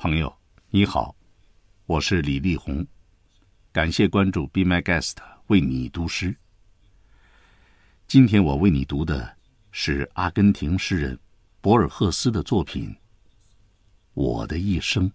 朋友，你好，我是李立红，感谢关注 Be My Guest 为你读诗。今天我为你读的是阿根廷诗人博尔赫斯的作品《我的一生》。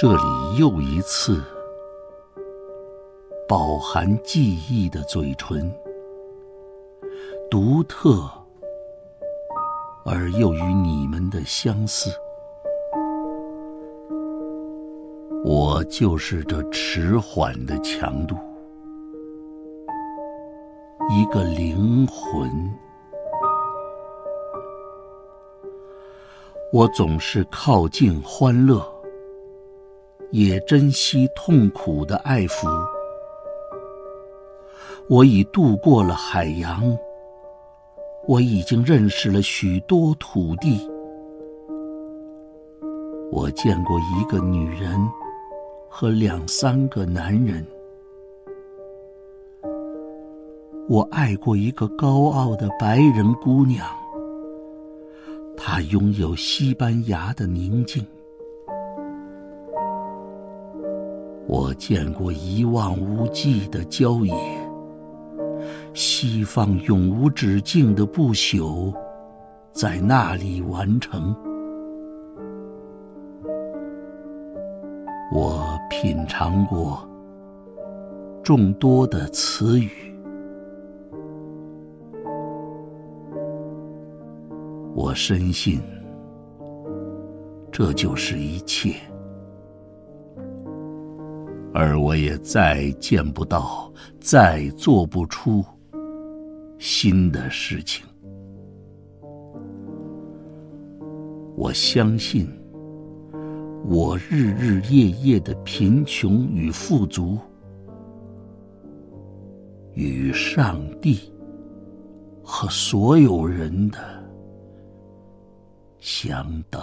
这里又一次，饱含记忆的嘴唇，独特而又与你们的相似。我就是这迟缓的强度，一个灵魂。我总是靠近欢乐。也珍惜痛苦的爱抚。我已渡过了海洋，我已经认识了许多土地。我见过一个女人和两三个男人。我爱过一个高傲的白人姑娘，她拥有西班牙的宁静。我见过一望无际的郊野，西方永无止境的不朽，在那里完成。我品尝过众多的词语，我深信这就是一切。而我也再见不到，再做不出新的事情。我相信，我日日夜夜的贫穷与富足，与上帝和所有人的相等。